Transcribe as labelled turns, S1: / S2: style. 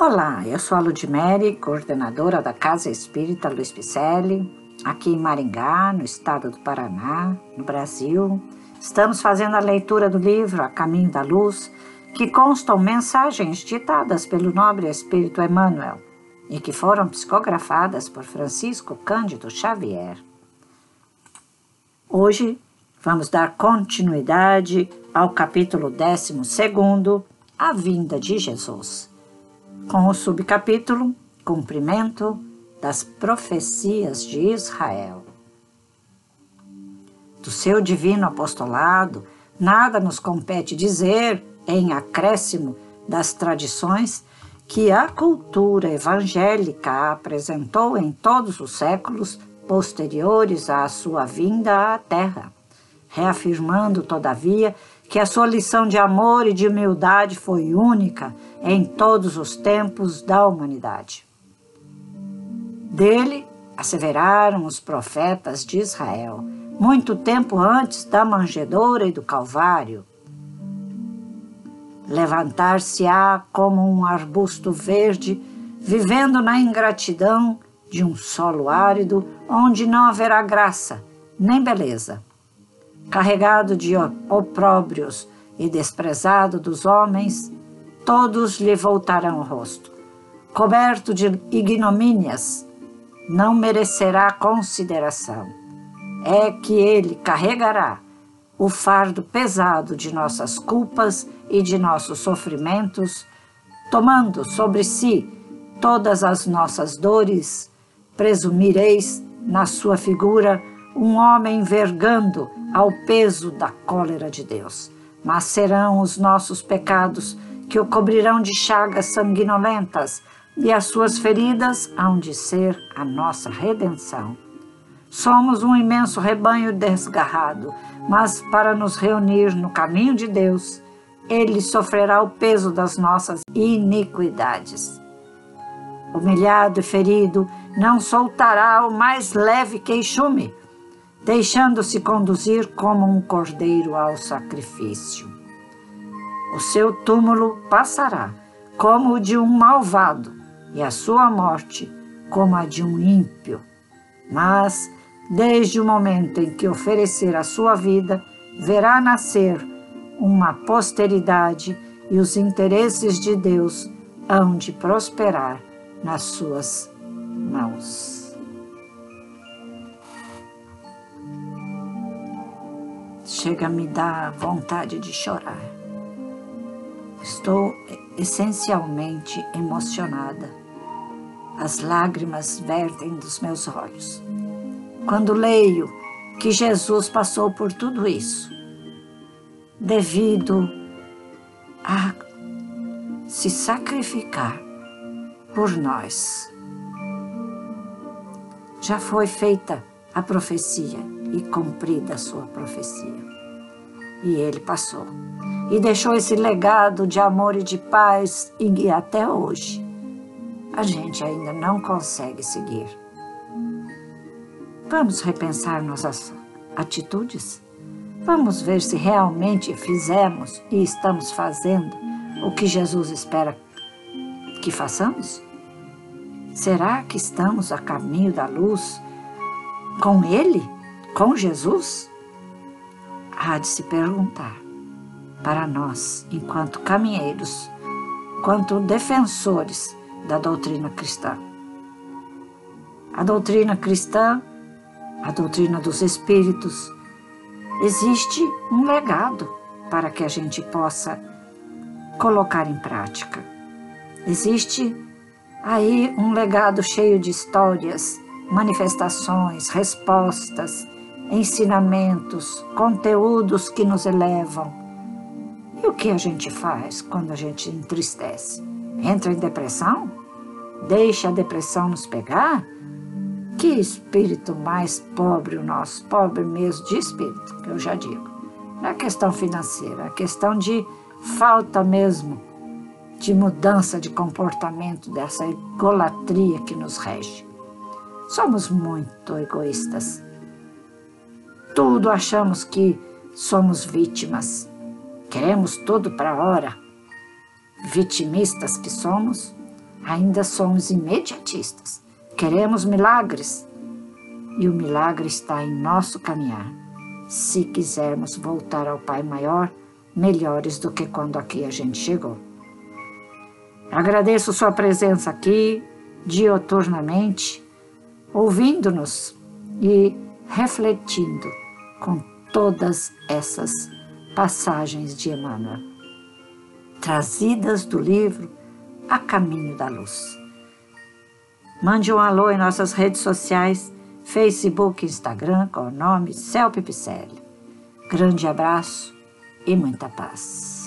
S1: Olá, eu sou a Ludmere, coordenadora da Casa Espírita Luiz Picelli, aqui em Maringá, no estado do Paraná, no Brasil. Estamos fazendo a leitura do livro A Caminho da Luz, que constam mensagens ditadas pelo nobre Espírito Emmanuel e que foram psicografadas por Francisco Cândido Xavier. Hoje vamos dar continuidade ao capítulo 12, A Vinda de Jesus, com o subcapítulo Cumprimento das Profecias de Israel. Do seu divino apostolado, nada nos compete dizer, em acréscimo das tradições que a cultura evangélica apresentou em todos os séculos posteriores à sua vinda à Terra, reafirmando, todavia, que a sua lição de amor e de humildade foi única em todos os tempos da humanidade. Dele asseveraram os profetas de Israel, muito tempo antes da manjedoura e do Calvário. Levantar-se-á como um arbusto verde, vivendo na ingratidão de um solo árido onde não haverá graça nem beleza. Carregado de opróbrios e desprezado dos homens, todos lhe voltarão o rosto. Coberto de ignomínias, não merecerá consideração. É que ele carregará o fardo pesado de nossas culpas e de nossos sofrimentos, tomando sobre si todas as nossas dores presumireis na sua figura um homem vergando ao peso da cólera de Deus. Mas serão os nossos pecados que o cobrirão de chagas sanguinolentas, e as suas feridas hão de ser a nossa redenção. Somos um imenso rebanho desgarrado, mas para nos reunir no caminho de Deus, ele sofrerá o peso das nossas iniquidades. Humilhado e ferido, não soltará o mais leve queixume, deixando-se conduzir como um cordeiro ao sacrifício. O seu túmulo passará como o de um malvado, e a sua morte como a de um ímpio. Mas, desde o momento em que oferecer a sua vida, verá nascer uma posteridade e os interesses de Deus hão de prosperar nas suas mãos. Chega a me dar vontade de chorar. Estou essencialmente emocionada. As lágrimas vertem dos meus olhos. Quando leio que Jesus passou por tudo isso, devido a se sacrificar por nós já foi feita a profecia e cumprida a sua profecia. E ele passou. E deixou esse legado de amor e de paz, e até hoje a gente ainda não consegue seguir. Vamos repensar nossas atitudes? Vamos ver se realmente fizemos e estamos fazendo o que Jesus espera que façamos? Será que estamos a caminho da luz com Ele, com Jesus? Há de se perguntar para nós, enquanto caminheiros, quanto defensores da doutrina cristã. A doutrina cristã, a doutrina dos Espíritos, existe um legado para que a gente possa colocar em prática. Existe aí um legado cheio de histórias, manifestações, respostas, ensinamentos, conteúdos que nos elevam. E o que a gente faz quando a gente entristece? Entra em depressão? Deixa a depressão nos pegar? Que espírito mais pobre o nosso, pobre mesmo de espírito, que eu já digo. Não é questão financeira, é questão de falta mesmo de mudança de comportamento, dessa egolatria que nos rege. Somos muito egoístas. Tudo achamos que somos vítimas. Queremos tudo para a hora. Vitimistas que somos, Ainda somos imediatistas. Queremos milagres. E o milagre está em nosso caminhar. Se quisermos voltar ao Pai Maior, melhores do que quando aqui a gente chegou. Agradeço sua presença aqui, dioturnamente, ouvindo-nos e refletindo com todas essas passagens de Emmanuel, trazidas do livro A Caminho da Luz. Mande um alô em nossas redes sociais, Facebook e Instagram, com o nome Celpe Picelli. Grande abraço e muita paz.